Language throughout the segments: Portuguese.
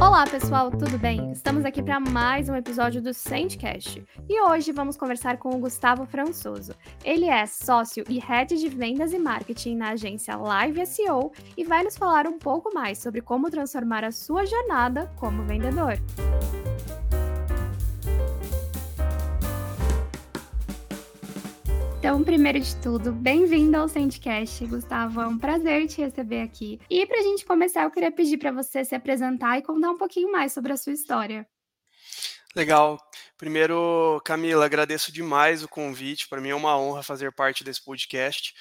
Olá, pessoal, tudo bem? Estamos aqui para mais um episódio do Sandcast e hoje vamos conversar com o Gustavo Françoso. Ele é sócio e head de vendas e marketing na agência Live SEO e vai nos falar um pouco mais sobre como transformar a sua jornada como vendedor. Então, primeiro de tudo, bem-vindo ao Sandcast, Gustavo. É um prazer te receber aqui. E para a gente começar, eu queria pedir para você se apresentar e contar um pouquinho mais sobre a sua história. Legal. Primeiro, Camila, agradeço demais o convite. Para mim é uma honra fazer parte desse podcast.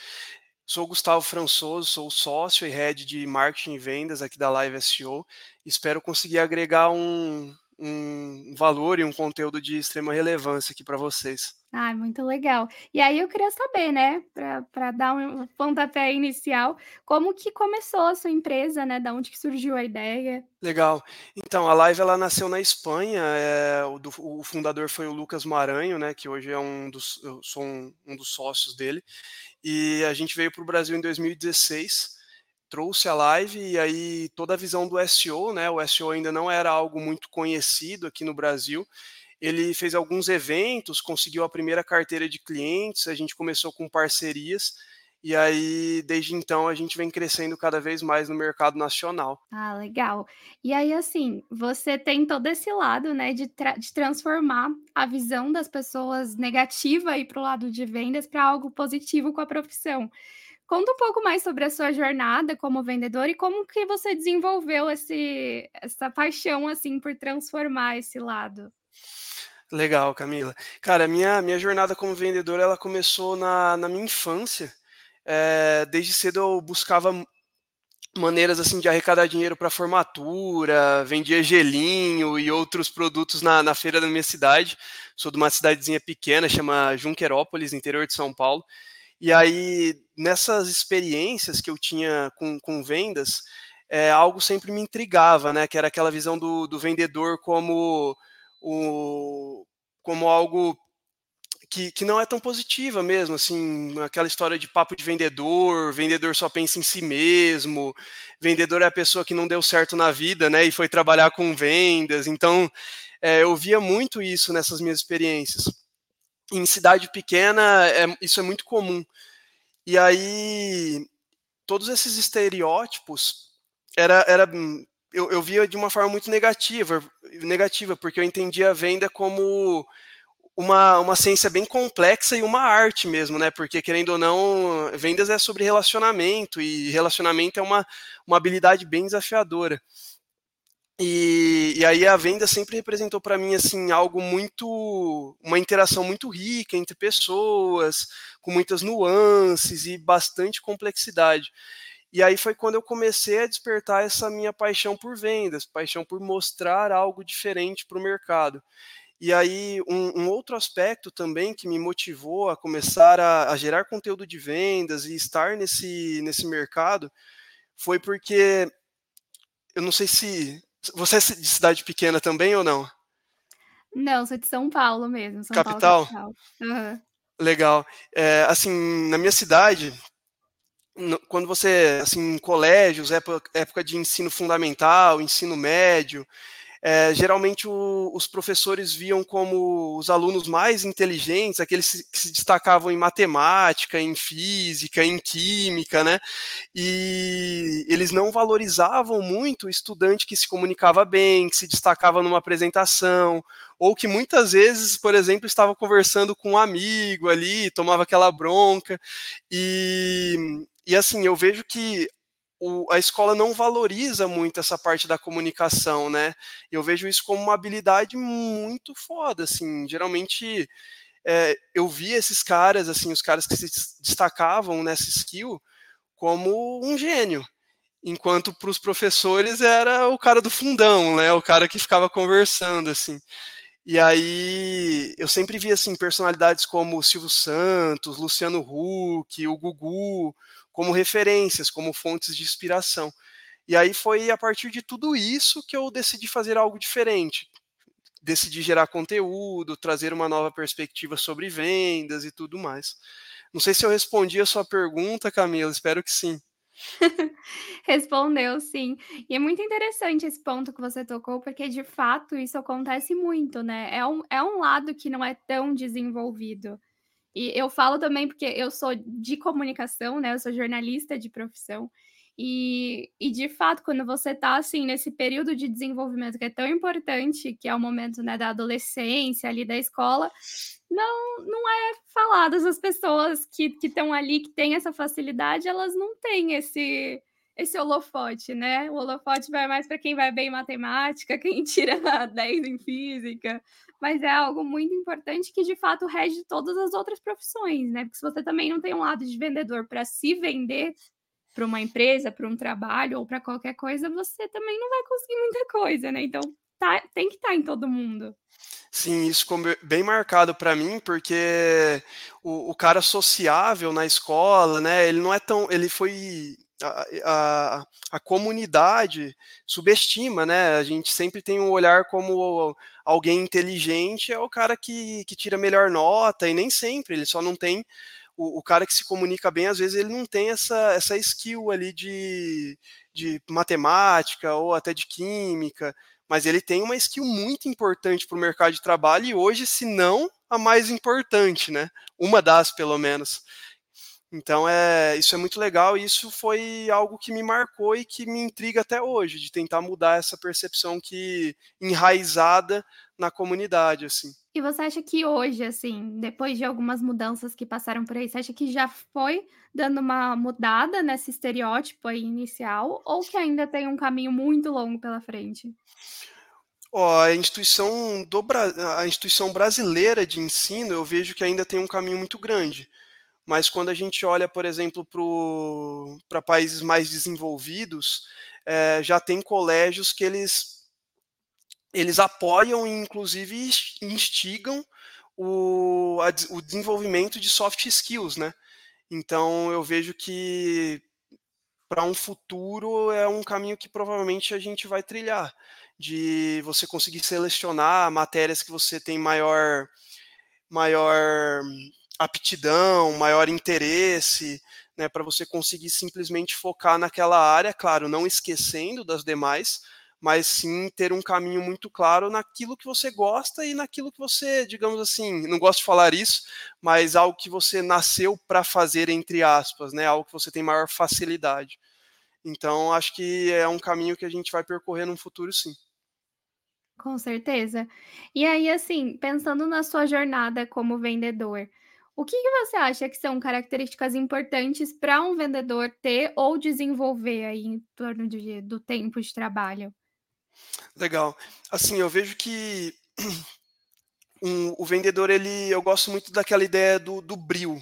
Sou Gustavo Françoso, sou sócio e head de marketing e vendas aqui da Live SEO. Espero conseguir agregar um, um valor e um conteúdo de extrema relevância aqui para vocês. Ah, muito legal. E aí eu queria saber, né, para dar um pontapé inicial, como que começou a sua empresa, né? Da onde que surgiu a ideia? Legal. Então, a Live ela nasceu na Espanha. É, o, do, o, fundador foi o Lucas Maranho, né? Que hoje é um dos, eu sou um, um dos sócios dele. E a gente veio para o Brasil em 2016 trouxe a live e aí toda a visão do SEO, né? O SEO ainda não era algo muito conhecido aqui no Brasil. Ele fez alguns eventos, conseguiu a primeira carteira de clientes, a gente começou com parcerias e aí, desde então, a gente vem crescendo cada vez mais no mercado nacional. Ah, legal. E aí, assim, você tem todo esse lado, né, de, tra de transformar a visão das pessoas negativa aí para o lado de vendas para algo positivo com a profissão. Conta um pouco mais sobre a sua jornada como vendedor e como que você desenvolveu esse, essa paixão assim por transformar esse lado. Legal, Camila. Cara, minha minha jornada como vendedor ela começou na, na minha infância. É, desde cedo eu buscava maneiras assim de arrecadar dinheiro para formatura, vendia gelinho e outros produtos na, na feira da minha cidade. Sou de uma cidadezinha pequena, chama Junquerópolis, interior de São Paulo. E aí, nessas experiências que eu tinha com, com vendas, é, algo sempre me intrigava, né? Que era aquela visão do, do vendedor como, o, como algo que, que não é tão positiva mesmo, assim, aquela história de papo de vendedor, vendedor só pensa em si mesmo, vendedor é a pessoa que não deu certo na vida, né, e foi trabalhar com vendas, então é, eu via muito isso nessas minhas experiências. Em cidade pequena é, isso é muito comum. E aí todos esses estereótipos era, era eu, eu via de uma forma muito negativa, negativa, porque eu entendia a venda como uma, uma ciência bem complexa e uma arte mesmo, né? Porque, querendo ou não, vendas é sobre relacionamento, e relacionamento é uma, uma habilidade bem desafiadora. E, e, aí a venda sempre representou para mim assim algo muito uma interação muito rica entre pessoas com muitas nuances e bastante complexidade e aí foi quando eu comecei a despertar essa minha paixão por vendas paixão por mostrar algo diferente para o mercado e aí um, um, outro aspecto também que me motivou a começar a, a gerar conteúdo de vendas e estar nesse nesse mercado foi porque eu não sei se você é de cidade pequena também ou não? Não, sou de São Paulo mesmo. São capital? Paulo, capital. Uhum. Legal. É, assim, na minha cidade, quando você, assim, em colégios, época, de ensino fundamental, ensino médio, é, geralmente o, os professores viam como os alunos mais inteligentes, aqueles que se destacavam em matemática, em física, em química, né? E eles não valorizavam muito o estudante que se comunicava bem, que se destacava numa apresentação, ou que muitas vezes, por exemplo, estava conversando com um amigo ali, tomava aquela bronca. E, e assim, eu vejo que o, a escola não valoriza muito essa parte da comunicação, né? Eu vejo isso como uma habilidade muito foda, assim. Geralmente é, eu vi esses caras, assim, os caras que se destacavam nessa skill como um gênio, enquanto para os professores era o cara do fundão, né? O cara que ficava conversando, assim. E aí eu sempre vi assim personalidades como Silvio Santos, Luciano Huck, o Gugu, como referências, como fontes de inspiração. E aí foi a partir de tudo isso que eu decidi fazer algo diferente. Decidi gerar conteúdo, trazer uma nova perspectiva sobre vendas e tudo mais. Não sei se eu respondi a sua pergunta, Camila, espero que sim. Respondeu sim. E é muito interessante esse ponto que você tocou, porque de fato isso acontece muito, né, é um é um lado que não é tão desenvolvido. E eu falo também porque eu sou de comunicação, né, eu sou jornalista de profissão, e e de fato quando você tá, assim, nesse período de desenvolvimento que é tão importante, que é o momento, né, da adolescência, ali, da escola, não não é falado, as pessoas que que estão ali, que têm essa facilidade, elas não têm esse esse holofote, né, o holofote vai mais para quem vai bem em matemática, quem tira 10 em física, mas é algo muito importante que de fato rege todas as outras profissões, né, porque se você também não tem um lado de vendedor para se vender para uma empresa, para um trabalho ou para qualquer coisa, você também não vai conseguir muita coisa, né, então tá tem que estar tá em todo mundo. Sim, isso ficou bem marcado para mim, porque o o cara sociável na escola, né, ele não é tão ele foi a a comunidade subestima, né, a gente sempre tem um olhar como alguém inteligente é o cara que que tira melhor nota e nem sempre, ele só não tem o o cara que se comunica bem, às vezes, ele não tem essa essa skill ali de de matemática ou até de química, mas ele tem uma skill muito importante para o mercado de trabalho e hoje, se não a mais importante, né, uma das pelo menos. Então, é isso é muito legal e isso foi algo que me marcou e que me intriga até hoje, de tentar mudar essa percepção que enraizada na comunidade, assim. E você acha que hoje, assim, depois de algumas mudanças que passaram por aí, você acha que já foi dando uma mudada nesse estereótipo aí inicial, ou que ainda tem um caminho muito longo pela frente? A instituição do a instituição brasileira de ensino, eu vejo que ainda tem um caminho muito grande. Mas quando a gente olha, por exemplo, para países mais desenvolvidos, eh, já tem colégios que eles eles apoiam e inclusive ins instigam o a o desenvolvimento de soft skills, né. Então eu vejo que para um futuro é um caminho que provavelmente a gente vai trilhar, de você conseguir selecionar matérias que você tem maior maior aptidão, maior interesse, né, para você conseguir simplesmente focar naquela área, claro, não esquecendo das demais, mas sim ter um caminho muito claro naquilo que você gosta e naquilo que você, digamos assim, não gosto de falar isso, mas algo que você nasceu para fazer entre aspas, né, algo que você tem maior facilidade. Então, acho que é um caminho que a gente vai percorrer no futuro sim. Com certeza. E aí, assim, pensando na sua jornada como vendedor, o que que você acha que são características importantes para um vendedor ter ou desenvolver aí em torno de do tempo de trabalho? Legal. Assim, eu vejo que um o vendedor ele eu gosto muito daquela ideia do do bril,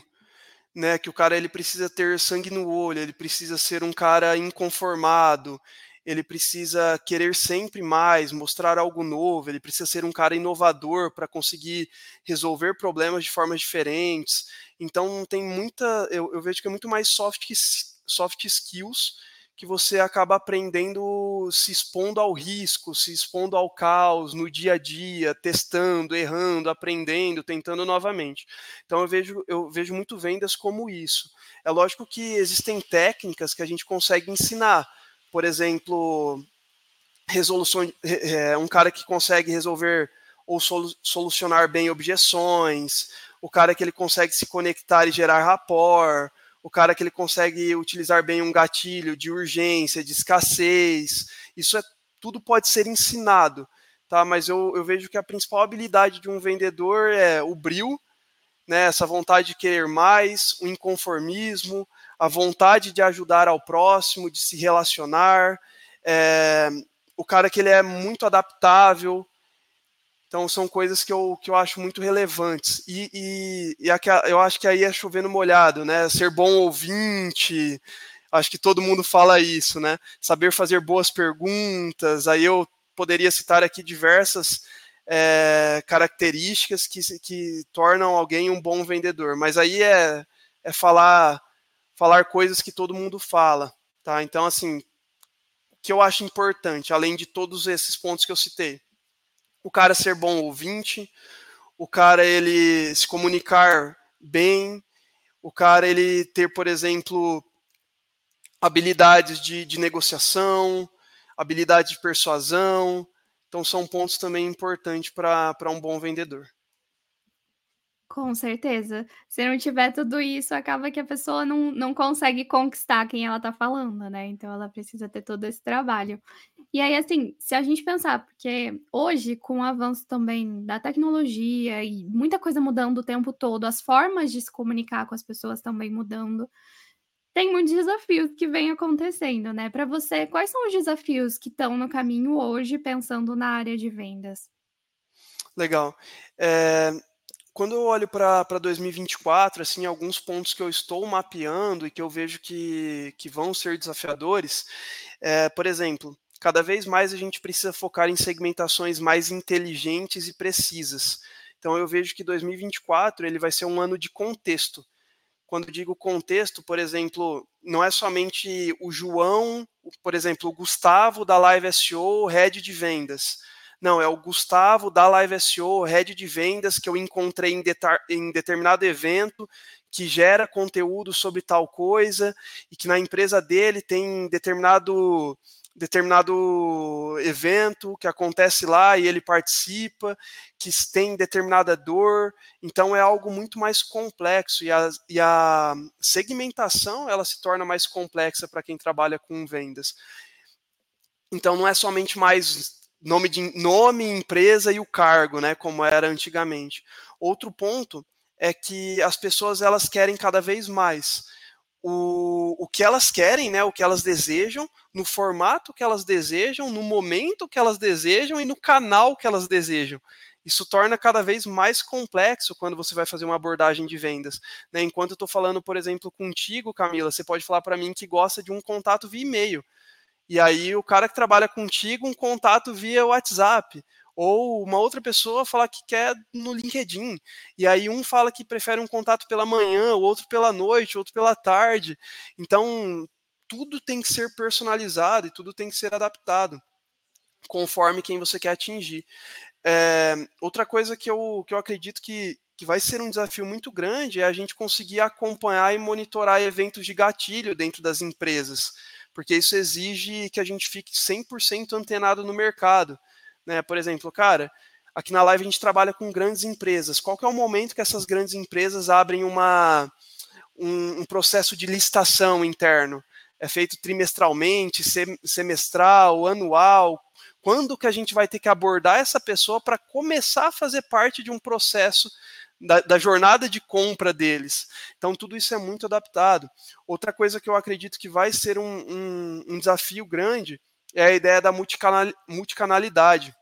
né, que o cara ele precisa ter sangue no olho, ele precisa ser um cara inconformado, ele precisa querer sempre mais, mostrar algo novo, ele precisa ser um cara inovador para conseguir resolver problemas de formas diferentes. Então tem muita eu eu vejo que é muito mais soft soft skills que você acaba aprendendo se expondo ao risco, se expondo ao caos no dia a dia, testando, errando, aprendendo, tentando novamente. Então eu vejo eu vejo muito vendas como isso. É lógico que existem técnicas que a gente consegue ensinar, por exemplo, resolução é, um cara que consegue resolver ou solu solucionar bem objeções, o cara que ele consegue se conectar e gerar rapport, o cara que ele consegue utilizar bem um gatilho de urgência, de escassez, isso é tudo pode ser ensinado, tá? Mas eu, eu vejo que a principal habilidade de um vendedor é o bril, né? Essa vontade de querer mais, o inconformismo, a vontade de ajudar ao próximo, de se relacionar, é, o cara que ele é muito adaptável, então são coisas que eu, que eu acho muito relevantes. E, e, e eu acho que aí é chovendo molhado, né? Ser bom ouvinte, acho que todo mundo fala isso, né? Saber fazer boas perguntas. Aí eu poderia citar aqui diversas é, características que, que tornam alguém um bom vendedor. Mas aí é, é falar, falar coisas que todo mundo fala. Tá? Então, assim, o que eu acho importante, além de todos esses pontos que eu citei o cara ser bom ouvinte, o cara ele se comunicar bem, o cara ele ter, por exemplo, habilidades de, de negociação, habilidade de persuasão. Então, são pontos também importantes para um bom vendedor. Com certeza. Se não tiver tudo isso, acaba que a pessoa não, não consegue conquistar quem ela está falando, né? Então ela precisa ter todo esse trabalho. E aí, assim, se a gente pensar, porque hoje, com o avanço também da tecnologia e muita coisa mudando o tempo todo, as formas de se comunicar com as pessoas também mudando, tem muitos desafios que vêm acontecendo, né? Para você, quais são os desafios que estão no caminho hoje, pensando na área de vendas? Legal. É, quando eu olho para 2024, assim, alguns pontos que eu estou mapeando e que eu vejo que, que vão ser desafiadores, é, por exemplo, cada vez mais a gente precisa focar em segmentações mais inteligentes e precisas. Então eu vejo que 2024 ele vai ser um ano de contexto. Quando digo contexto, por exemplo, não é somente o João, por exemplo, o Gustavo da Live SEO, head de vendas não, é o Gustavo da Live SEO, head de vendas, que eu encontrei em, em determinado evento, que gera conteúdo sobre tal coisa, e que na empresa dele tem determinado determinado evento que acontece lá e ele participa, que tem determinada dor, então é algo muito mais complexo e a, e a segmentação ela se torna mais complexa para quem trabalha com vendas. Então não é somente mais nome de nome, empresa e o cargo, né, como era antigamente. Outro ponto é que as pessoas elas querem cada vez mais o, o que elas querem, né, o que elas desejam, no formato que elas desejam, no momento que elas desejam e no canal que elas desejam. Isso torna cada vez mais complexo quando você vai fazer uma abordagem de vendas. Né? Enquanto eu estou falando, por exemplo, contigo, Camila, você pode falar para mim que gosta de um contato via e-mail. E aí o cara que trabalha contigo, um contato via WhatsApp. Ou uma outra pessoa falar que quer no LinkedIn. E aí um fala que prefere um contato pela manhã, o outro pela noite, outro pela tarde. Então, tudo tem que ser personalizado e tudo tem que ser adaptado conforme quem você quer atingir. É, outra coisa que eu, que eu acredito que, que vai ser um desafio muito grande é a gente conseguir acompanhar e monitorar eventos de gatilho dentro das empresas porque isso exige que a gente fique 100% antenado no mercado. Né? Por exemplo, cara, aqui na live a gente trabalha com grandes empresas. Qual que é o momento que essas grandes empresas abrem uma, um, um processo de licitação interno? É feito trimestralmente, semestral, anual? Quando que a gente vai ter que abordar essa pessoa para começar a fazer parte de um processo da, da, jornada de compra deles. Então, tudo isso é muito adaptado. Outra coisa que eu acredito que vai ser um, um, um desafio grande é a ideia da multicanal, multicanalidade.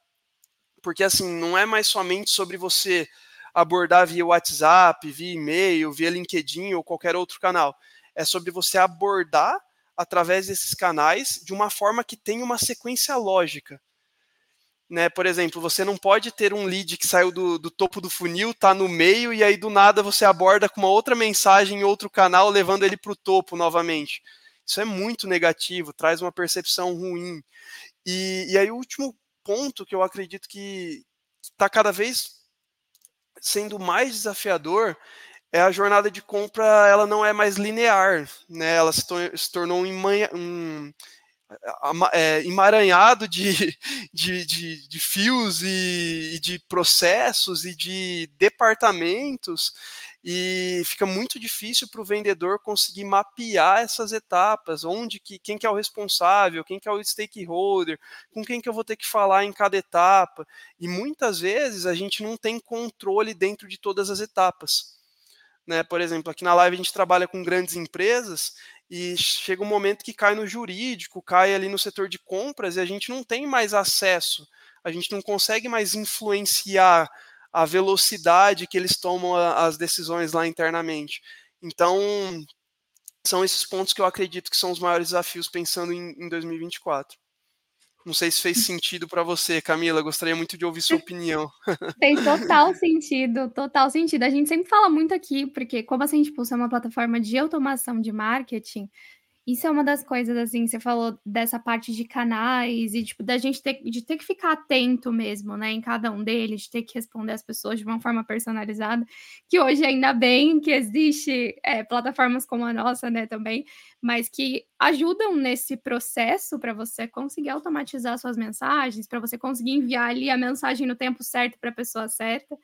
Porque, assim, não é mais somente sobre você abordar via WhatsApp, via e-mail, via LinkedIn ou qualquer outro canal. É sobre você abordar através desses canais de uma forma que tenha uma sequência lógica né? Por exemplo, você não pode ter um lead que saiu do, do topo do funil, tá no meio e aí do nada você aborda com uma outra mensagem em outro canal, levando ele para o topo novamente. Isso é muito negativo, traz uma percepção ruim. E, e aí o último ponto que eu acredito que está cada vez sendo mais desafiador é a jornada de compra, ela não é mais linear, né? Ela se, se tornou um é, emaranhado de, de, de, de fios e, e, de processos e de departamentos e fica muito difícil para o vendedor conseguir mapear essas etapas, onde que quem que é o responsável, quem que é o stakeholder, com quem que eu vou ter que falar em cada etapa e muitas vezes a gente não tem controle dentro de todas as etapas. Né? Por exemplo, aqui na live a gente trabalha com grandes empresas e chega um momento que cai no jurídico, cai ali no setor de compras e a gente não tem mais acesso, a gente não consegue mais influenciar a velocidade que eles tomam as decisões lá internamente. Então, são esses pontos que eu acredito que são os maiores desafios pensando em, em 2024. Não sei se fez sentido para você, Camila. Gostaria muito de ouvir sua opinião. Fez total sentido, total sentido. A gente sempre fala muito aqui, porque como a Gente Pulsa é uma plataforma de automação de marketing, Isso é uma das coisas, assim, você falou dessa parte de canais e, tipo, da gente ter de ter que ficar atento mesmo, né, em cada um deles, de ter que responder as pessoas de uma forma personalizada, que hoje ainda bem que existe, eh, plataformas como a nossa, né, também, mas que ajudam nesse processo para você conseguir automatizar suas mensagens, para você conseguir enviar ali a mensagem no tempo certo para a pessoa certa,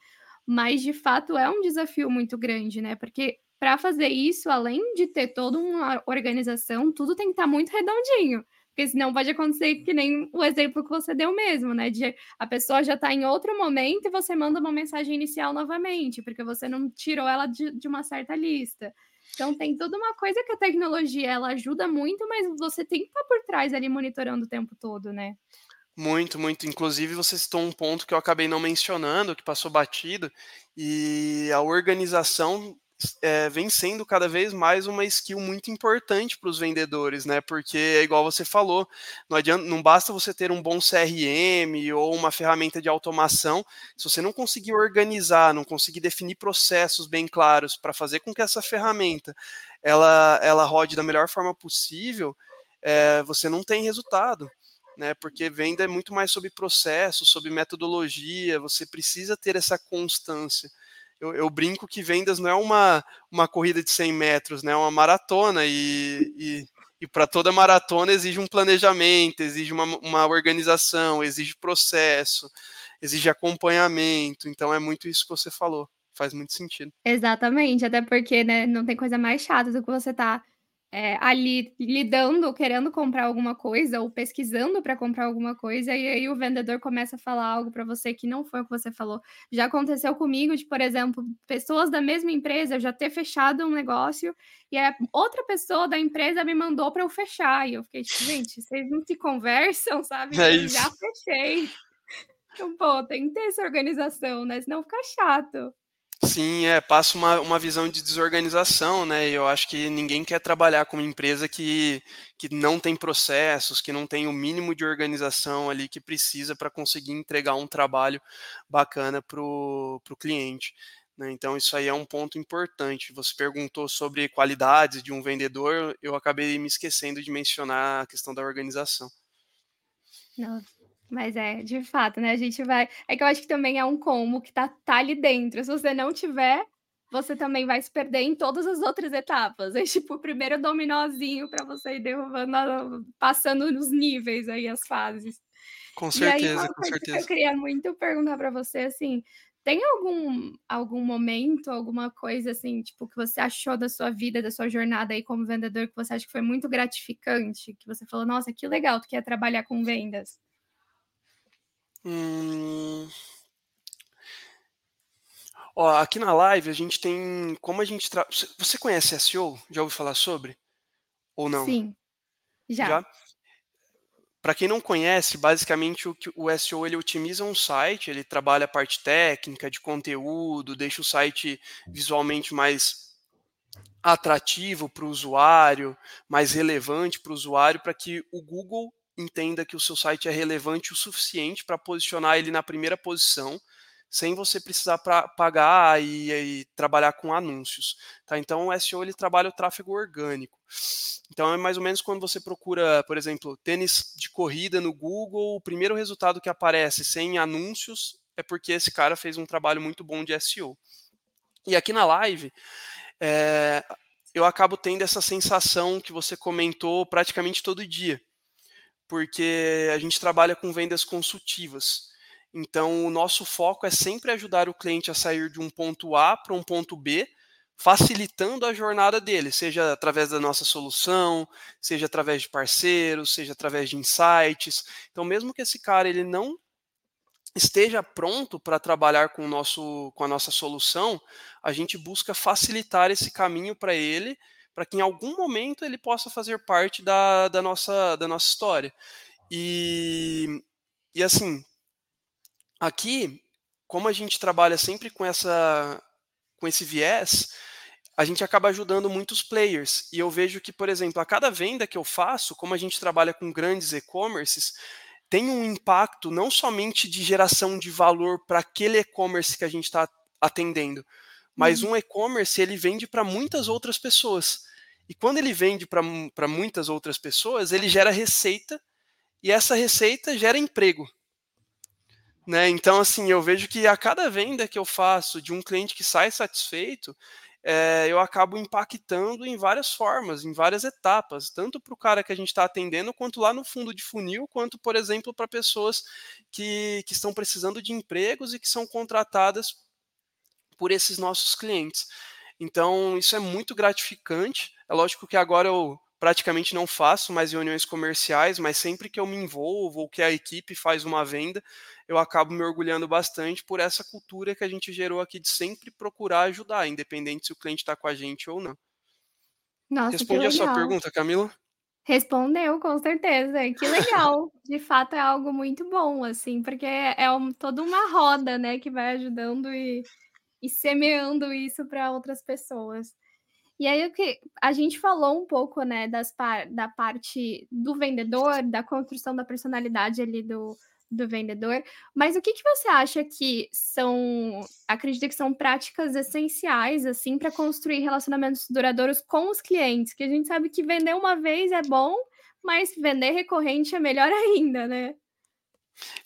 mas de fato é um desafio muito grande, né, porque para fazer isso, além de ter toda uma organização, tudo tem que estar tá muito redondinho. Porque senão pode acontecer que nem o exemplo que você deu mesmo, né? De a pessoa já está em outro momento e você manda uma mensagem inicial novamente, porque você não tirou ela de, de uma certa lista. Então tem toda uma coisa que a tecnologia ela ajuda muito, mas você tem que estar tá por trás ali monitorando o tempo todo, né? Muito, muito. Inclusive, você citou um ponto que eu acabei não mencionando, que passou batido, e a organização é, vem sendo cada vez mais uma skill muito importante para os vendedores, né? Porque é igual você falou, não adianta, não basta você ter um bom CRM ou uma ferramenta de automação, se você não conseguir organizar, não conseguir definir processos bem claros para fazer com que essa ferramenta ela, ela rode da melhor forma possível, é, você não tem resultado. Né, porque venda é muito mais sobre processo, sobre metodologia, você precisa ter essa constância eu, eu, brinco que vendas não é uma, uma corrida de 100 metros, né? É uma maratona e, e, e para toda maratona exige um planejamento, exige uma, uma organização, exige processo, exige acompanhamento. Então é muito isso que você falou. Faz muito sentido. Exatamente, até porque né, não tem coisa mais chata do que você tá é, ali lidando, querendo comprar alguma coisa ou pesquisando para comprar alguma coisa, e aí o vendedor começa a falar algo para você que não foi o que você falou. Já aconteceu comigo de, por exemplo, pessoas da mesma empresa já ter fechado um negócio e a outra pessoa da empresa me mandou para eu fechar. E eu fiquei tipo, gente, vocês não se conversam, sabe? É eu já fechei. Então, pô, tem que ter essa organização, né? Senão fica chato. Sim, é, passa uma, uma visão de desorganização, né? Eu acho que ninguém quer trabalhar com uma empresa que, que não tem processos, que não tem o mínimo de organização ali que precisa para conseguir entregar um trabalho bacana para o cliente. Né? Então, isso aí é um ponto importante. Você perguntou sobre qualidades de um vendedor, eu acabei me esquecendo de mencionar a questão da organização. Não, mas é, de fato, né, a gente vai é que eu acho que também é um combo que tá tá ali dentro, se você não tiver, você também vai se perder em todas as outras etapas, é tipo o primeiro dominózinho para você ir derrubando passando nos níveis aí, as fases. Com E aí certeza, uma com coisa que eu certeza. queria muito perguntar para você, assim, tem algum algum momento, alguma coisa, assim, tipo, que você achou da sua vida, da sua jornada aí como vendedor, que você acha que foi muito gratificante, que você falou: "Nossa, que legal, tu quer trabalhar com vendas"? Hum. Ó, aqui na live a gente tem como a gente tra você conhece SEO? Já ouviu falar sobre? Ou não? Sim, já. Já? Para quem não conhece, basicamente o que o SEO ele otimiza um site, ele trabalha a parte técnica, de conteúdo, deixa o site visualmente mais atrativo para o usuário, mais relevante para o usuário, para que o Google entenda que o seu site é relevante o suficiente para posicionar ele na primeira posição, sem você precisar pra, pagar e, e, trabalhar com anúncios. Tá? Então o SEO ele trabalha o tráfego orgânico. Então é mais ou menos quando você procura, por exemplo, tênis de corrida no Google, o primeiro resultado que aparece sem anúncios é porque esse cara fez um trabalho muito bom de SEO. E aqui na live, é, eu acabo tendo essa sensação que você comentou praticamente todo dia porque a gente trabalha com vendas consultivas. Então, o nosso foco é sempre ajudar o cliente a sair de um ponto A para um ponto B, facilitando a jornada dele, seja através da nossa solução, seja através de parceiros, seja através de insights. Então, mesmo que esse cara ele não esteja pronto para trabalhar com, o nosso, com a nossa solução, a gente busca facilitar esse caminho para ele para que em algum momento ele possa fazer parte da, da, nossa, da nossa história. E, e assim, aqui, como a gente trabalha sempre com, essa, com esse viés, a gente acaba ajudando muitos players. E eu vejo que, por exemplo, a cada venda que eu faço, como a gente trabalha com grandes e-commerces, tem um impacto não somente de geração de valor para aquele e-commerce que a gente está atendendo, mas Uhum. um e-commerce ele vende para muitas outras pessoas. E quando ele vende para muitas outras pessoas, ele gera receita e essa receita gera emprego. Né? Então, assim, eu vejo que a cada venda que eu faço de um cliente que sai satisfeito, é, eu acabo impactando em várias formas, em várias etapas, tanto para o cara que a gente está atendendo, quanto lá no fundo de funil, quanto, por exemplo, para pessoas que, que estão precisando de empregos e que são contratadas por esses nossos clientes. Então, isso é muito gratificante. É lógico que agora eu praticamente não faço mais reuniões comerciais, mas sempre que eu me envolvo ou que a equipe faz uma venda, eu acabo me orgulhando bastante por essa cultura que a gente gerou aqui de sempre procurar ajudar, independente se o cliente está com a gente ou não. Nossa, Responde a sua pergunta, Camila? Respondeu, com certeza. Que legal. De fato, é algo muito bom, assim, porque é um, toda uma roda, né, que vai ajudando e, e semeando isso para outras pessoas. E aí que a gente falou um pouco, né, das da parte do vendedor, da construção da personalidade ali do, do vendedor, mas o que, que você acha que são, acredita que são práticas essenciais, assim, para construir relacionamentos duradouros com os clientes? Que a gente sabe que vender uma vez é bom, mas vender recorrente é melhor ainda, né?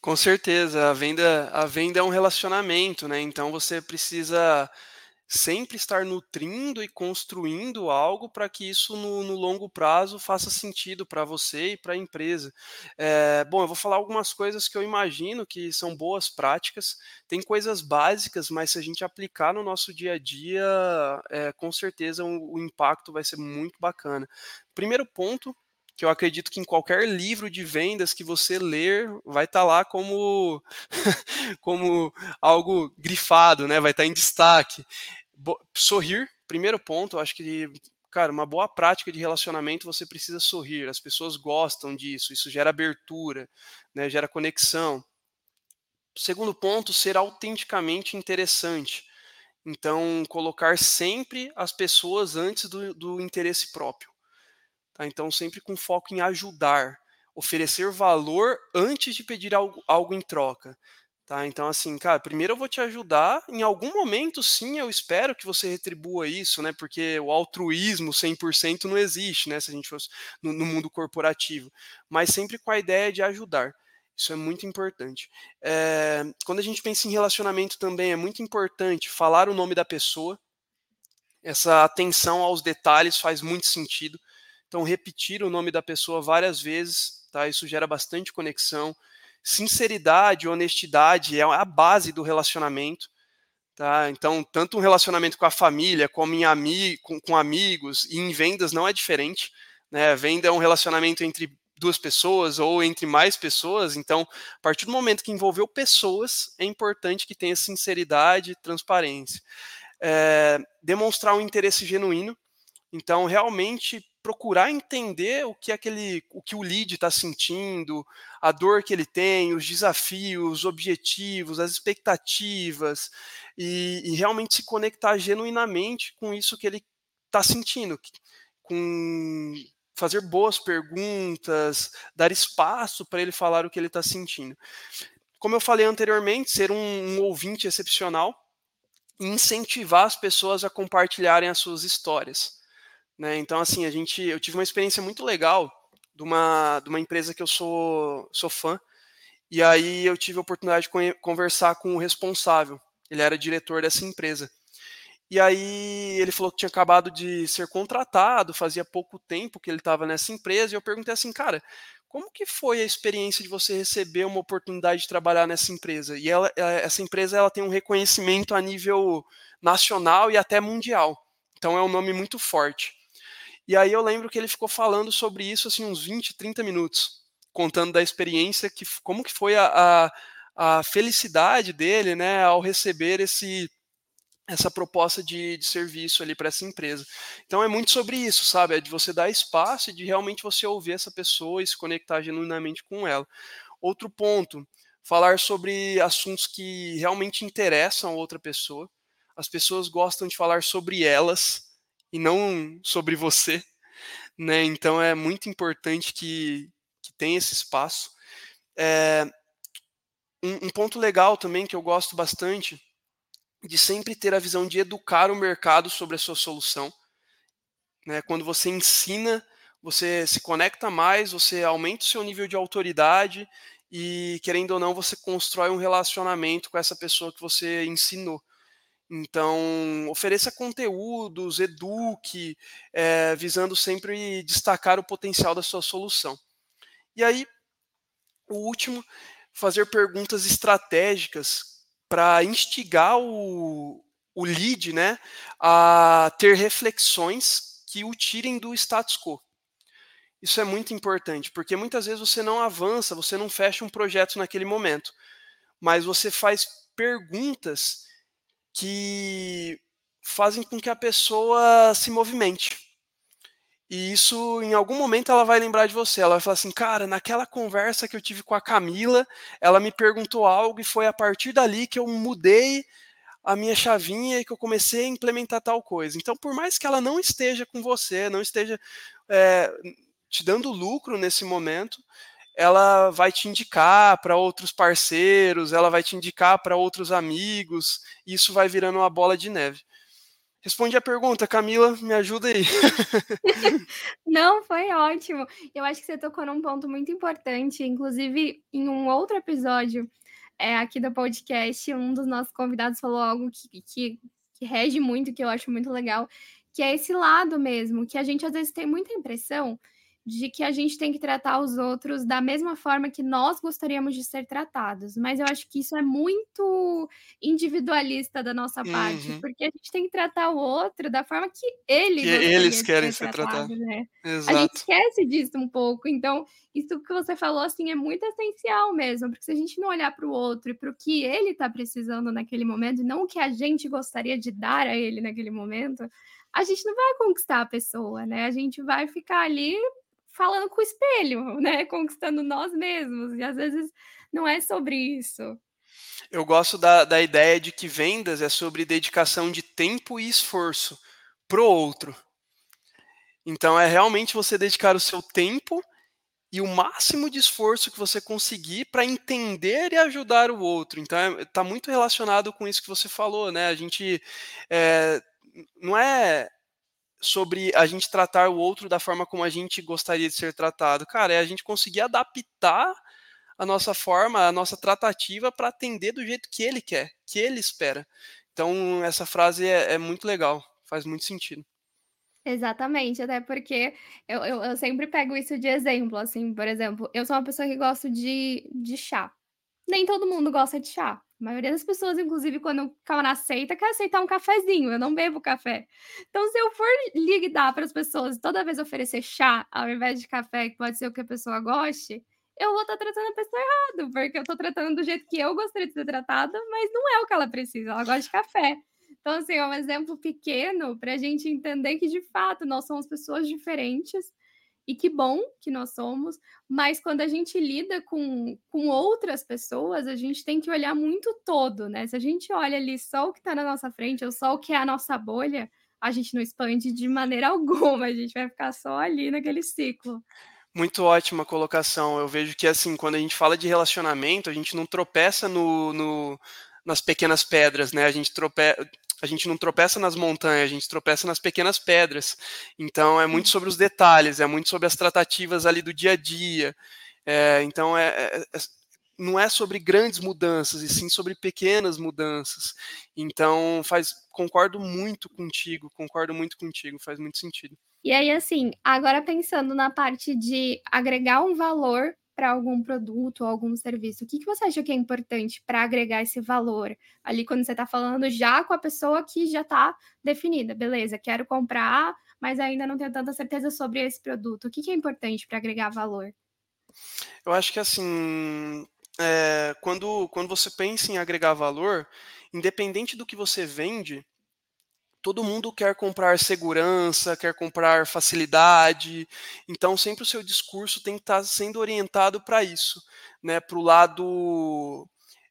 Com certeza, a venda, a venda é um relacionamento, né? Então você precisa sempre estar nutrindo e construindo algo para que isso no, no, longo prazo faça sentido para você e para a empresa. É, bom, eu vou falar algumas coisas que eu imagino que são boas práticas. Tem coisas básicas, mas se a gente aplicar no nosso dia a dia, é, com certeza o, o impacto vai ser muito bacana. Primeiro ponto que eu acredito que em qualquer livro de vendas que você ler vai estar tá lá como como algo grifado, né? Vai estar tá em destaque. Bo sorrir, primeiro ponto, acho que cara, uma boa prática de relacionamento você precisa sorrir. As pessoas gostam disso, isso gera abertura, né? Gera conexão. Segundo ponto, ser autenticamente interessante. Então, colocar sempre as pessoas antes do, do interesse próprio. Tá? Então, sempre com foco em ajudar, oferecer valor antes de pedir algo, algo em troca. Tá? Então, assim, cara, primeiro eu vou te ajudar. Em algum momento, sim, eu espero que você retribua isso, né? Porque o altruísmo 100% não existe, né? Se a gente fosse no, no, mundo corporativo. Mas sempre com a ideia de ajudar. Isso é muito importante. É, quando a gente pensa em relacionamento também, é muito importante falar o nome da pessoa. Essa atenção aos detalhes faz muito sentido. Então, repetir o nome da pessoa várias vezes, tá? Isso gera bastante conexão. Sinceridade, honestidade é a base do relacionamento, tá? Então, tanto um relacionamento com a família, como em ami com, com amigos e em vendas não é diferente, né? Venda é um relacionamento entre duas pessoas ou entre mais pessoas. Então, a partir do momento que envolveu pessoas, é importante que tenha sinceridade transparência. É, demonstrar um interesse genuíno. Então, realmente procurar entender o que aquele, o que o lead está sentindo, a dor que ele tem, os desafios, os objetivos, as expectativas, e, e realmente se conectar genuinamente com isso que ele está sentindo, com fazer boas perguntas, dar espaço para ele falar o que ele está sentindo. Como eu falei anteriormente, ser um, um ouvinte excepcional incentivar as pessoas a compartilharem as suas histórias. Né? Então, assim, a gente, eu tive uma experiência muito legal de uma, de uma empresa que eu sou, sou fã, e aí eu tive a oportunidade de conversar com o responsável, ele era diretor dessa empresa. E aí ele falou que tinha acabado de ser contratado, fazia pouco tempo que ele estava nessa empresa, e eu perguntei assim, cara, como que foi a experiência de você receber uma oportunidade de trabalhar nessa empresa? E ela, eh, essa empresa ela tem um reconhecimento a nível nacional e até mundial. Então é um nome muito forte. E aí eu lembro que ele ficou falando sobre isso assim uns 20, 30 minutos, contando da experiência, que como que foi a, a, a felicidade dele, né, ao receber esse essa proposta de, de serviço ali para essa empresa. Então é muito sobre isso, sabe? É de você dar espaço e de realmente você ouvir essa pessoa e se conectar genuinamente com ela. Outro ponto, falar sobre assuntos que realmente interessam a outra pessoa. As pessoas gostam de falar sobre elas, e não sobre você, né? Então é muito importante que, que tenha esse espaço. É, um, um ponto legal também que eu gosto bastante de sempre ter a visão de educar o mercado sobre a sua solução. Né? Quando você ensina, você se conecta mais, você aumenta o seu nível de autoridade e, querendo ou não, você constrói um relacionamento com essa pessoa que você ensinou. Então, ofereça conteúdos, eduque, é, visando sempre destacar o potencial da sua solução. E aí, o último, fazer perguntas estratégicas para instigar o, o lead né, a ter reflexões que o tirem do status quo. Isso é muito importante, porque muitas vezes você não avança, você não fecha um projeto naquele momento, mas você faz perguntas que fazem com que a pessoa se movimente. E isso, em algum momento, ela vai lembrar de você. Ela vai falar assim: cara, naquela conversa que eu tive com a Camila, ela me perguntou algo e foi a partir dali que eu mudei a minha chavinha e que eu comecei a implementar tal coisa. Então, por mais que ela não esteja com você, não esteja é, te dando lucro nesse momento, ela vai te indicar para outros parceiros, ela vai te indicar para outros amigos, e isso vai virando uma bola de neve. Responde a pergunta, Camila, me ajuda aí. Não, foi ótimo. Eu acho que você tocou num ponto muito importante, inclusive em um outro episódio é, aqui do podcast, um dos nossos convidados falou algo que, que, que rege muito, que eu acho muito legal, que é esse lado mesmo, que a gente às vezes tem muita impressão de que a gente tem que tratar os outros da mesma forma que nós gostaríamos de ser tratados. Mas eu acho que isso é muito individualista da nossa parte, uhum. porque a gente tem que tratar o outro da forma que ele que eles querem ser, ser tratados, tratado, né? A gente esquece disso um pouco. Então, isso que você falou assim é muito essencial mesmo, porque se a gente não olhar para o outro e para o que ele está precisando naquele momento, e não o que a gente gostaria de dar a ele naquele momento, a gente não vai conquistar a pessoa, né? A gente vai ficar ali falando com o espelho, né? Conquistando nós mesmos. E às vezes não é sobre isso. Eu gosto da, da ideia de que vendas é sobre dedicação de tempo e esforço pro outro. Então é realmente você dedicar o seu tempo e o máximo de esforço que você conseguir para entender e ajudar o outro. Então está é, muito relacionado com isso que você falou, né? A gente é, não é sobre a gente tratar o outro da forma como a gente gostaria de ser tratado. Cara, é a gente conseguir adaptar a nossa forma, a nossa tratativa para atender do jeito que ele quer, que ele espera. Então, essa frase é, é muito legal, faz muito sentido. Exatamente, até porque eu, eu, eu, sempre pego isso de exemplo, assim, por exemplo, eu sou uma pessoa que gosta de, de chá. Nem todo mundo gosta de chá. A maioria das pessoas, inclusive, quando o cara aceita, quer aceitar um cafezinho. Eu não bebo café. Então, se eu for ligar para as pessoas toda vez oferecer chá ao invés de café, que pode ser o que a pessoa goste, eu vou estar tá tratando a pessoa errado, porque eu estou tratando do jeito que eu gostaria de ser tratada, mas não é o que ela precisa. Ela gosta de café. Então, assim, é um exemplo pequeno para a gente entender que, de fato, nós somos pessoas diferentes e que bom que nós somos, mas quando a gente lida com, com outras pessoas, a gente tem que olhar muito todo, né? Se a gente olha ali só o que está na nossa frente, ou só o que é a nossa bolha, a gente não expande de maneira alguma, a gente vai ficar só ali naquele ciclo. Muito ótima colocação. Eu vejo que, assim, quando a gente fala de relacionamento, a gente não tropeça no, no nas pequenas pedras, né? A gente tropeça a gente não tropeça nas montanhas, a gente tropeça nas pequenas pedras. Então é muito sobre os detalhes, é muito sobre as tratativas ali do dia a dia. É, então é, é, é, não é sobre grandes mudanças, e sim sobre pequenas mudanças. Então faz, concordo muito contigo, concordo muito contigo, faz muito sentido. E aí, assim, agora pensando na parte de agregar um valor para algum produto ou algum serviço, o que, que você acha que é importante para agregar esse valor ali quando você está falando já com a pessoa que já está definida? Beleza, quero comprar, mas ainda não tenho tanta certeza sobre esse produto. O que, que é importante para agregar valor? Eu acho que assim, é, quando, quando você pensa em agregar valor, independente do que você vende, todo mundo quer comprar segurança, quer comprar facilidade, então sempre o seu discurso tem que estar sendo orientado para isso, né, para o lado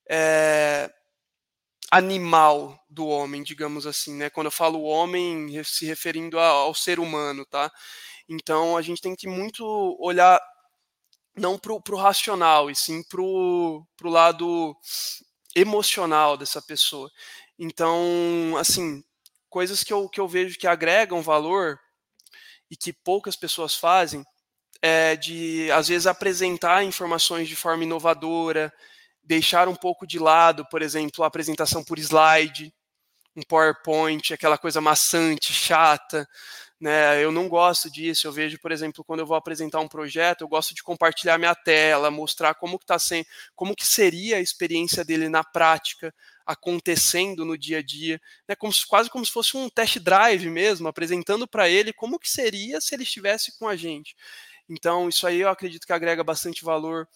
é, animal do homem, digamos assim, né? Quando eu falo homem, se referindo ao ser humano, tá? Então a gente tem que muito olhar não para o racional, e sim para o lado emocional dessa pessoa. Então, assim, coisas que eu, que eu vejo que agregam valor, e que poucas pessoas fazem é de, às vezes, apresentar informações de forma inovadora, deixar um pouco de lado, por exemplo, a apresentação por slide, um PowerPoint, aquela coisa maçante, chata, né? Eu não gosto disso. Eu vejo, por exemplo, quando eu vou apresentar um projeto, eu gosto de compartilhar minha tela, mostrar como que tá sendo, como que seria a experiência dele na prática, acontecendo no dia a dia, né? Como quase como se fosse um test drive mesmo, apresentando para ele como que seria se ele estivesse com a gente. Então, isso aí eu acredito que agrega bastante valor.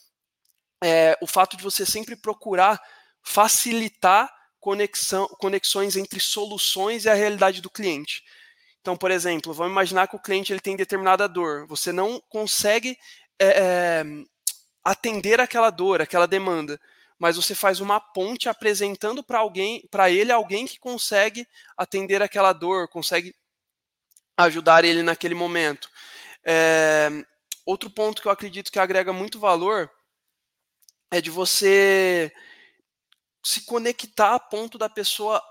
É, o fato de você sempre procurar facilitar conexão, conexões entre soluções e a realidade do cliente. Então, por exemplo, vamos imaginar que o cliente ele tem determinada dor. Você não consegue é, atender aquela dor, aquela demanda, mas você faz uma ponte apresentando para alguém, para ele alguém que consegue atender aquela dor, consegue ajudar ele naquele momento. É, outro ponto que eu acredito que agrega muito valor é de você se conectar a ponto da pessoa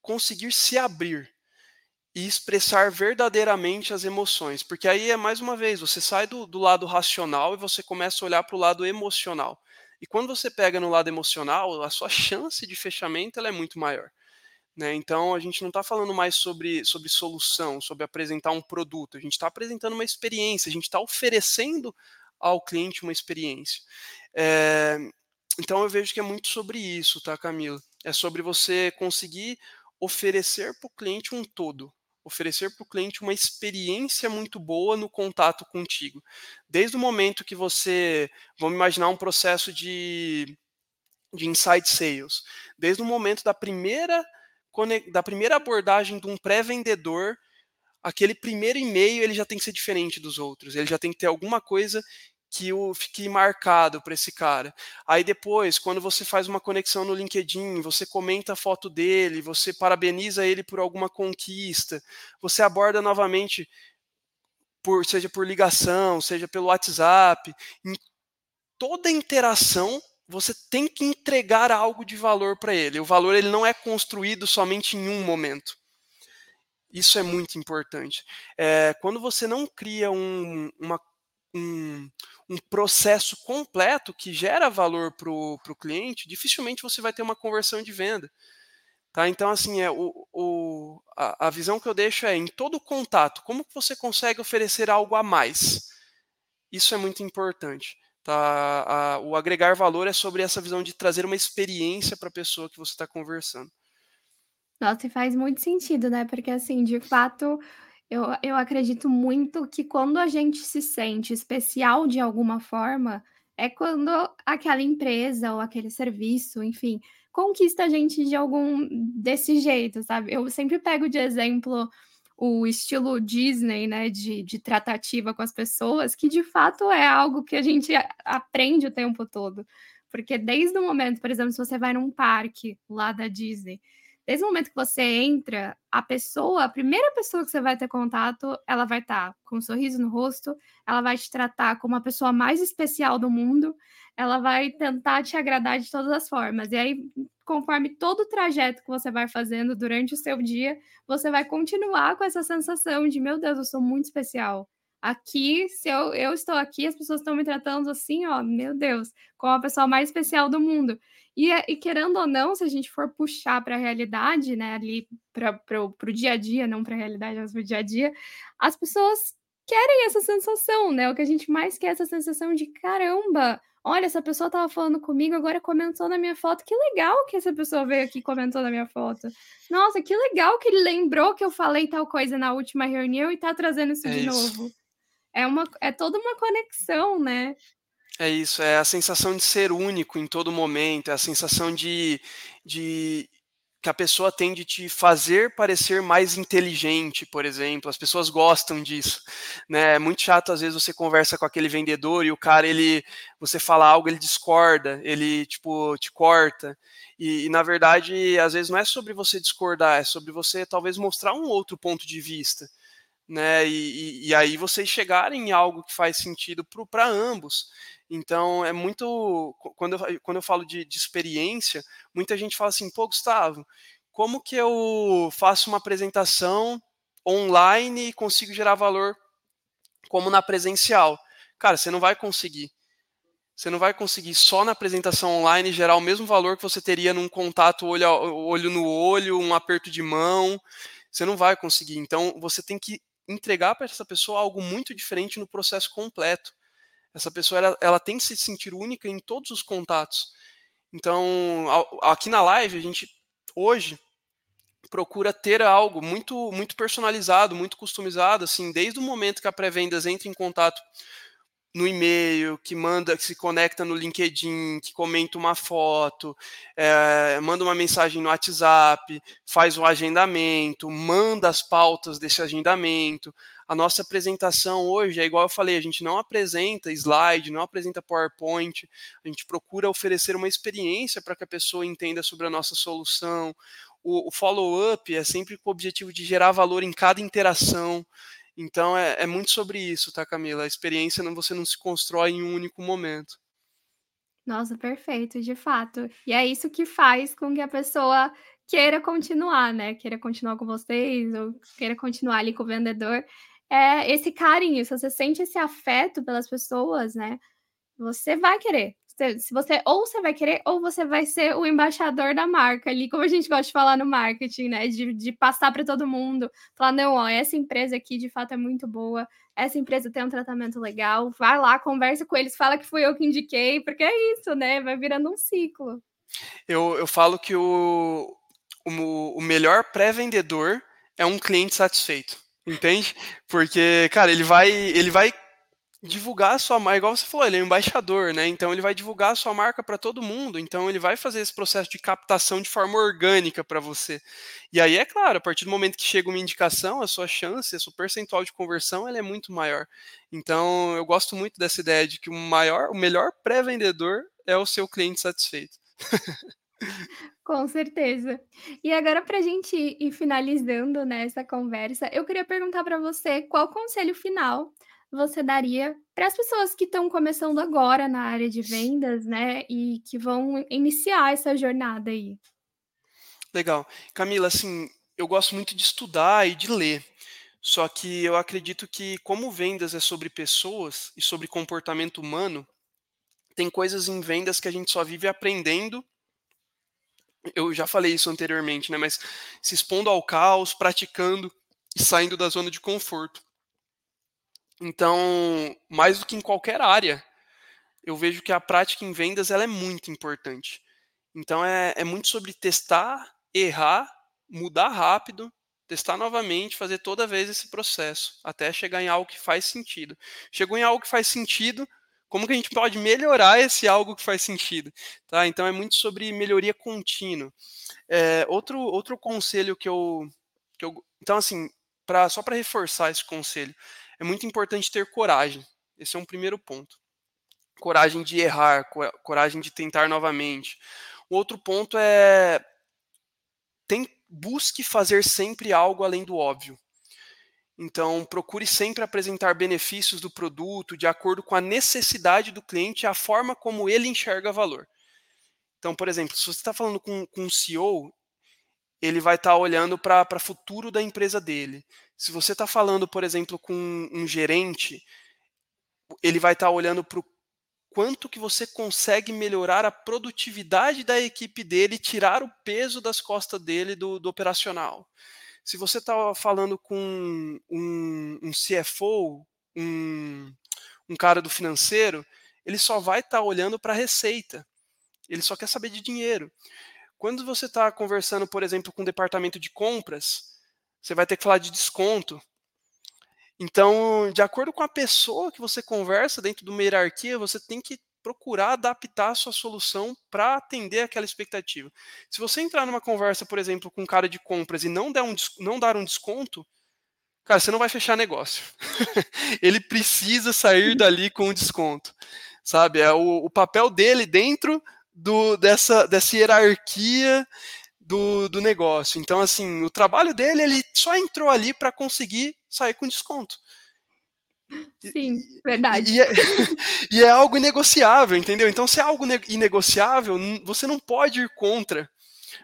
conseguir se abrir e expressar verdadeiramente as emoções. Porque aí é mais uma vez, você sai do, do lado racional e você começa a olhar para o lado emocional. E quando você pega no lado emocional, a sua chance de fechamento é muito maior. Né? Então a gente não está falando mais sobre, sobre solução, sobre apresentar um produto, a gente está apresentando uma experiência, a gente está oferecendo ao cliente uma experiência. É, então eu vejo que é muito sobre isso, tá, Camila? É sobre você conseguir oferecer para o cliente um todo, oferecer para o cliente uma experiência muito boa no contato contigo. Desde o momento que você, vamos imaginar um processo de, de inside sales, desde o momento da primeira, da primeira abordagem de um pré-vendedor, aquele primeiro e-mail ele já tem que ser diferente dos outros, ele já tem que ter alguma coisa que o fique marcado para esse cara. Aí depois, quando você faz uma conexão no LinkedIn, você comenta a foto dele, você parabeniza ele por alguma conquista, você aborda novamente por seja por ligação, seja pelo WhatsApp, em toda interação você tem que entregar algo de valor para ele. O valor ele não é construído somente em um momento. Isso é muito importante. É, quando você não cria um, uma, um, um processo completo que gera valor para o cliente, dificilmente você vai ter uma conversão de venda. Tá? Então, assim, é, o, o, a, a visão que eu deixo é em todo contato, como você consegue oferecer algo a mais? Isso é muito importante. Tá? A, o agregar valor é sobre essa visão de trazer uma experiência para a pessoa que você está conversando. Nossa, e faz muito sentido, né? Porque, assim, de fato, eu eu acredito muito que quando a gente se sente especial de alguma forma, é quando aquela empresa ou aquele serviço, enfim, conquista a gente de algum desse jeito, sabe. Eu sempre pego de exemplo o estilo Disney, né, de de tratativa com as pessoas, que de fato é algo que a gente aprende o tempo todo. Porque desde o momento, por exemplo, se você vai num parque lá da Disney, Desde o momento que você entra, a pessoa, a primeira pessoa que você vai ter contato, ela vai estar tá com um sorriso no rosto, ela vai te tratar como a pessoa mais especial do mundo, ela vai tentar te agradar de todas as formas. E aí, conforme todo o trajeto que você vai fazendo durante o seu dia, você vai continuar com essa sensação de, meu Deus, eu sou muito especial. Aqui, se eu, eu estou aqui, as pessoas estão me tratando assim, ó, meu Deus, como a pessoa mais especial do mundo. E, eh, e querendo ou não, se a gente for puxar para a realidade, né, ali para o dia a dia, não para a realidade, mas para o dia a dia, as pessoas querem essa sensação, né? O que a gente mais quer é essa sensação de caramba, olha, essa pessoa estava falando comigo, agora comentou na minha foto. Que legal que essa pessoa veio aqui e comentou na minha foto. Nossa, que legal que ele lembrou que eu falei tal coisa na última reunião e está trazendo isso é de isso. novo. É, uma, é toda uma conexão, né? É isso, é a sensação de ser único em todo momento, é a sensação de, de que a pessoa tem de te fazer parecer mais inteligente, por exemplo. As pessoas gostam disso, né? É muito chato às vezes você conversa com aquele vendedor e o cara ele, você fala algo ele discorda, ele tipo te corta. E, e na verdade às vezes não é sobre você discordar, é sobre você talvez mostrar um outro ponto de vista né? E, e, e, aí vocês chegarem em algo que faz sentido para ambos. Então é muito. Quando eu, quando eu falo de, de, experiência, muita gente fala assim, pô, Gustavo, como que eu faço uma apresentação online e consigo gerar valor como na presencial. Cara, você não vai conseguir. Você não vai conseguir só na apresentação online gerar o mesmo valor que você teria num contato olho, olho no olho, um aperto de mão. Você não vai conseguir. Então, você tem que entregar para essa pessoa algo muito diferente no processo completo. Essa pessoa ela, ela tem que se sentir única em todos os contatos. Então, aqui na live, a gente hoje procura ter algo muito muito personalizado, muito customizado, assim, desde o momento que a pré-vendas entra em contato no e-mail, que manda, que se conecta no LinkedIn, que comenta uma foto, é, manda uma mensagem no WhatsApp, faz o agendamento, manda as pautas desse agendamento. A nossa apresentação hoje é igual eu falei, a gente não apresenta slide, não apresenta PowerPoint, a gente procura oferecer uma experiência para que a pessoa entenda sobre a nossa solução. O, o follow-up é sempre com o objetivo de gerar valor em cada interação. Então é, é muito sobre isso, tá, Camila? A experiência não, você não se constrói em um único momento. Nossa, perfeito, de fato. E é isso que faz com que a pessoa queira continuar, né? Queira continuar com vocês ou queira continuar ali com o vendedor. É esse carinho, se você sente esse afeto pelas pessoas, né? Você vai querer se você ou você vai querer ou você vai ser o embaixador da marca ali, como a gente gosta de falar no marketing, né? De, de passar para todo mundo, falar não, ó, essa empresa aqui de fato é muito boa, essa empresa tem um tratamento legal, vai lá, conversa com eles, fala que fui eu que indiquei, porque é isso, né? Vai virando um ciclo. Eu, eu falo que o, o, o melhor pré-vendedor é um cliente satisfeito. Entende? Porque, cara, ele vai, ele vai divulgar a sua marca, igual você falou, ele é um embaixador, né? Então ele vai divulgar a sua marca para todo mundo. Então ele vai fazer esse processo de captação de forma orgânica para você. E aí é claro, a partir do momento que chega uma indicação, a sua chance, a sua percentual de conversão, ela é muito maior. Então eu gosto muito dessa ideia de que o maior, o melhor pré-vendedor é o seu cliente satisfeito. Com certeza. E agora, para a gente ir finalizando né, essa conversa, eu queria perguntar para você qual conselho final você daria para as pessoas que estão começando agora na área de vendas, né, e que vão iniciar essa jornada aí? Legal. Camila, assim, eu gosto muito de estudar e de ler. Só que eu acredito que, como vendas é sobre pessoas e sobre comportamento humano, tem coisas em vendas que a gente só vive aprendendo. Eu já falei isso anteriormente, né? Mas se expondo ao caos, praticando e saindo da zona de conforto. Então, mais do que em qualquer área, eu vejo que a prática em vendas ela é muito importante. Então, é, é muito sobre testar, errar, mudar rápido, testar novamente, fazer toda vez esse processo, até chegar em algo que faz sentido. Chegou em algo que faz sentido, como que a gente pode melhorar esse algo que faz sentido? Tá? Então, é muito sobre melhoria contínua. É, outro, outro conselho que eu, que eu. Então, assim, pra, só para reforçar esse conselho, é muito importante ter coragem. Esse é um primeiro ponto. Coragem de errar, coragem de tentar novamente. O outro ponto é tem, busque fazer sempre algo além do óbvio. Então, procure sempre apresentar benefícios do produto de acordo com a necessidade do cliente e a forma como ele enxerga valor. Então, por exemplo, se você está falando com, com um CEO, ele vai estar tá olhando para o futuro da empresa dele. Se você está falando, por exemplo, com um gerente, ele vai estar tá olhando para o quanto que você consegue melhorar a produtividade da equipe dele, tirar o peso das costas dele do, do operacional. Se você está falando com um, um CFO, um, um, cara do financeiro, ele só vai estar tá olhando para a receita. Ele só quer saber de dinheiro. Quando você está conversando, por exemplo, com o departamento de compras, você vai ter que falar de desconto. Então, de acordo com a pessoa que você conversa dentro de uma hierarquia, você tem que procurar adaptar a sua solução para atender aquela expectativa. Se você entrar numa conversa, por exemplo, com um cara de compras e não, der um, não dar um desconto, cara, você não vai fechar negócio. Ele precisa sair dali com um desconto. Sabe? É o, o papel dele dentro do, dessa, dessa hierarquia do, do negócio. Então, assim, o trabalho dele, ele só entrou ali para conseguir sair com desconto. Sim, verdade. E, e, é, e, é, algo inegociável, entendeu? Então, se é algo inegociável, você não pode ir contra,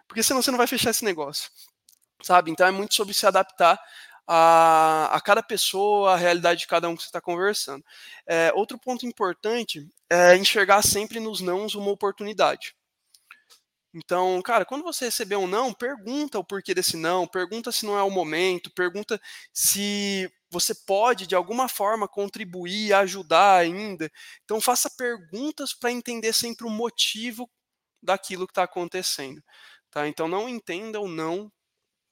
porque senão você não vai fechar esse negócio, sabe? Então, é muito sobre se adaptar a, a cada pessoa, a realidade de cada um que você está conversando. É, outro ponto importante é enxergar sempre nos nãos uma oportunidade. Então, cara, quando você receber um não, pergunta o porquê desse não, pergunta se não é o momento, pergunta se você pode de alguma forma contribuir, ajudar ainda. Então, faça perguntas para entender sempre o motivo daquilo que está acontecendo. Tá? Então, não entenda o não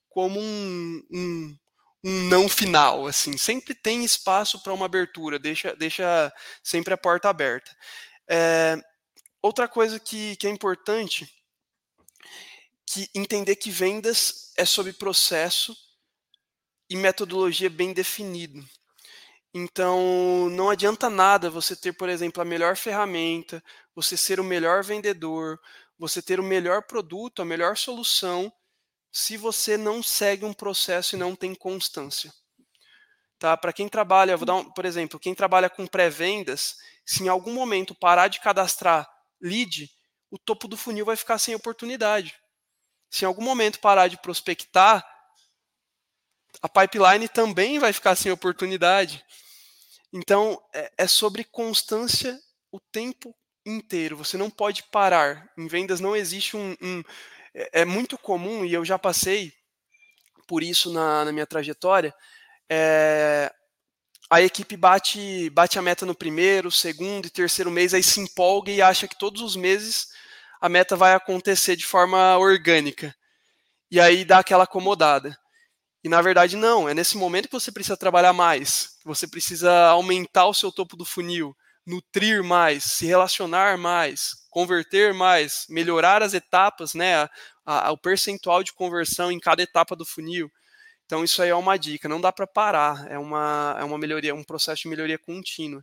como um, um, um não final. assim Sempre tem espaço para uma abertura, deixa, deixa sempre a porta aberta. É, outra coisa que, que é importante que entender que vendas é sobre processo e metodologia bem definido. Então, não adianta nada você ter, por exemplo, a melhor ferramenta, você ser o melhor vendedor, você ter o melhor produto, a melhor solução, se você não segue um processo e não tem constância. Tá? Para quem trabalha, vou dar um, por exemplo, quem trabalha com pré-vendas, se em algum momento parar de cadastrar lead, o topo do funil vai ficar sem oportunidade se em algum momento parar de prospectar, a pipeline também vai ficar sem oportunidade. Então, é, é sobre constância o tempo inteiro. Você não pode parar. Em vendas não existe um. um é, é muito comum, e eu já passei por isso na, na minha trajetória. É, a equipe bate, bate a meta no primeiro, segundo e terceiro mês, aí se empolga e acha que todos os meses a meta vai acontecer de forma orgânica. E aí dá aquela acomodada. E na verdade não, é nesse momento que você precisa trabalhar mais, você precisa aumentar o seu topo do funil, nutrir mais, se relacionar mais, converter mais, melhorar as etapas, né, a, a, o percentual de conversão em cada etapa do funil. Então isso aí é uma dica, não dá para parar, é uma, é uma melhoria, um processo de melhoria contínua,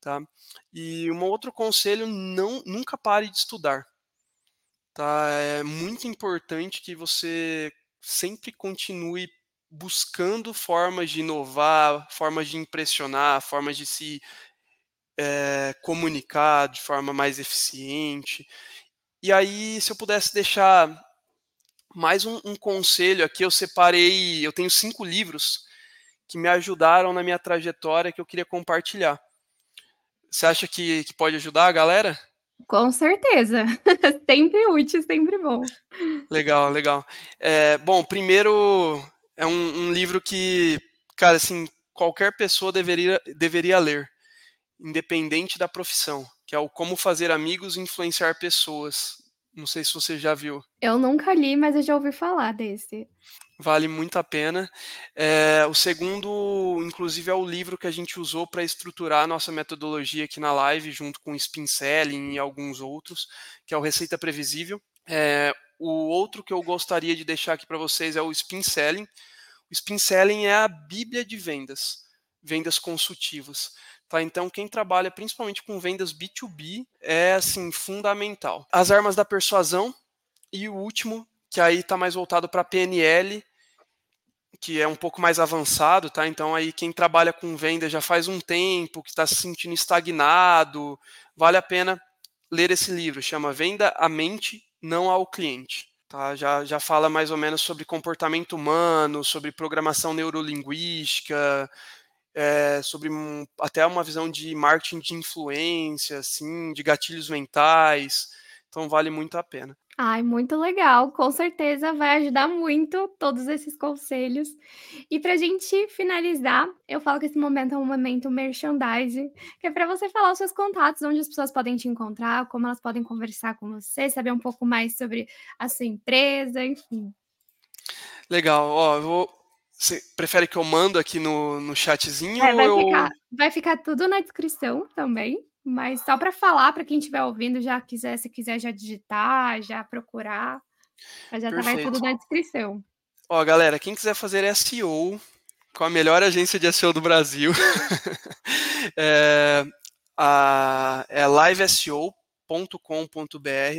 tá? E um outro conselho, não nunca pare de estudar. Tá? É muito importante que você sempre continue buscando formas de inovar, formas de impressionar, formas de se é, comunicar de forma mais eficiente. E aí, se eu pudesse deixar mais um, um, conselho aqui, eu separei, eu tenho cinco livros que me ajudaram na minha trajetória que eu queria compartilhar. Você acha que, que pode ajudar a galera? Com certeza. sempre útil, sempre bom. Legal, legal. É, bom, primeiro é um, um, livro que, cara, assim, qualquer pessoa deveria, deveria ler, independente da profissão, que é o Como Fazer Amigos e Influenciar Pessoas. Não sei se você já viu. Eu nunca li, mas eu já ouvi falar desse vale muito a pena. É, o segundo, inclusive, é o livro que a gente usou para estruturar a nossa metodologia aqui na live, junto com o Spin Selling e alguns outros, que é o Receita Previsível. É, o outro que eu gostaria de deixar aqui para vocês é o Spin Selling. O Spin Selling é a bíblia de vendas, vendas consultivas. Tá? Então, quem trabalha principalmente com vendas B2B é assim fundamental. As armas da persuasão e o último que aí está mais voltado para PNL, que é um pouco mais avançado, tá? Então aí quem trabalha com venda já faz um tempo, que está se sentindo estagnado, vale a pena ler esse livro. Chama Venda a Mente, não ao cliente. Tá? Já, já fala mais ou menos sobre comportamento humano, sobre programação neurolinguística, é, sobre um, até uma visão de marketing de influência, assim, de gatilhos mentais. Então vale muito a pena. Ai, muito legal. Com certeza vai ajudar muito todos esses conselhos. E para a gente finalizar, eu falo que esse momento é um momento merchandising, que é para você falar os seus contatos, onde as pessoas podem te encontrar, como elas podem conversar com você, saber um pouco mais sobre a sua empresa, enfim. Legal. Ó, eu vou. Você prefere que eu mando aqui no, no chatzinho? É, vai, eu... ficar, vai ficar tudo na descrição também. Mas só para falar para quem estiver ouvindo, já quiser, se quiser já digitar, já procurar, já tá vai tudo na descrição. Ó, galera, quem quiser fazer SEO com a melhor agência de SEO do Brasil, é, a, é liveseo.com.br,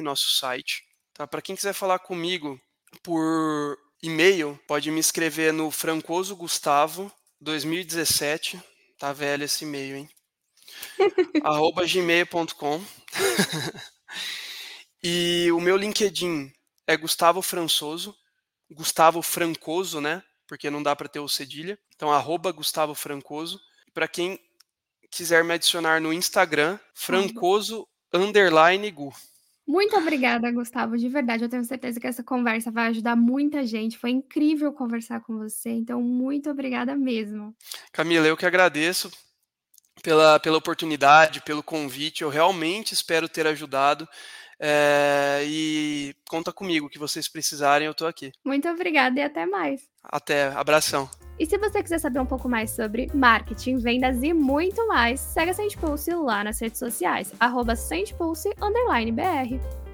nosso site. Tá? Para quem quiser falar comigo por e-mail, pode me escrever no Francoso Gustavo 2017. Tá velho esse e-mail, hein? arroba gmail.com. e o meu LinkedIn é Gustavo Françoso, Gustavo Francoso, né? porque não dá para ter o cedilha. Então, arroba Gustavo Francoso. Para quem quiser me adicionar no Instagram, francoso underline gu. Muito obrigada, Gustavo. De verdade, eu tenho certeza que essa conversa vai ajudar muita gente. Foi incrível conversar com você. Então, muito obrigada mesmo. Camila, eu que agradeço pela, pela oportunidade, pelo convite. Eu realmente espero ter ajudado. É, e conta comigo, que vocês precisarem, eu estou aqui. Muito obrigada e até mais. Até, abração. E se você quiser saber um pouco mais sobre marketing, vendas e muito mais, segue a Sente Pulse lá nas redes sociais, arroba BR.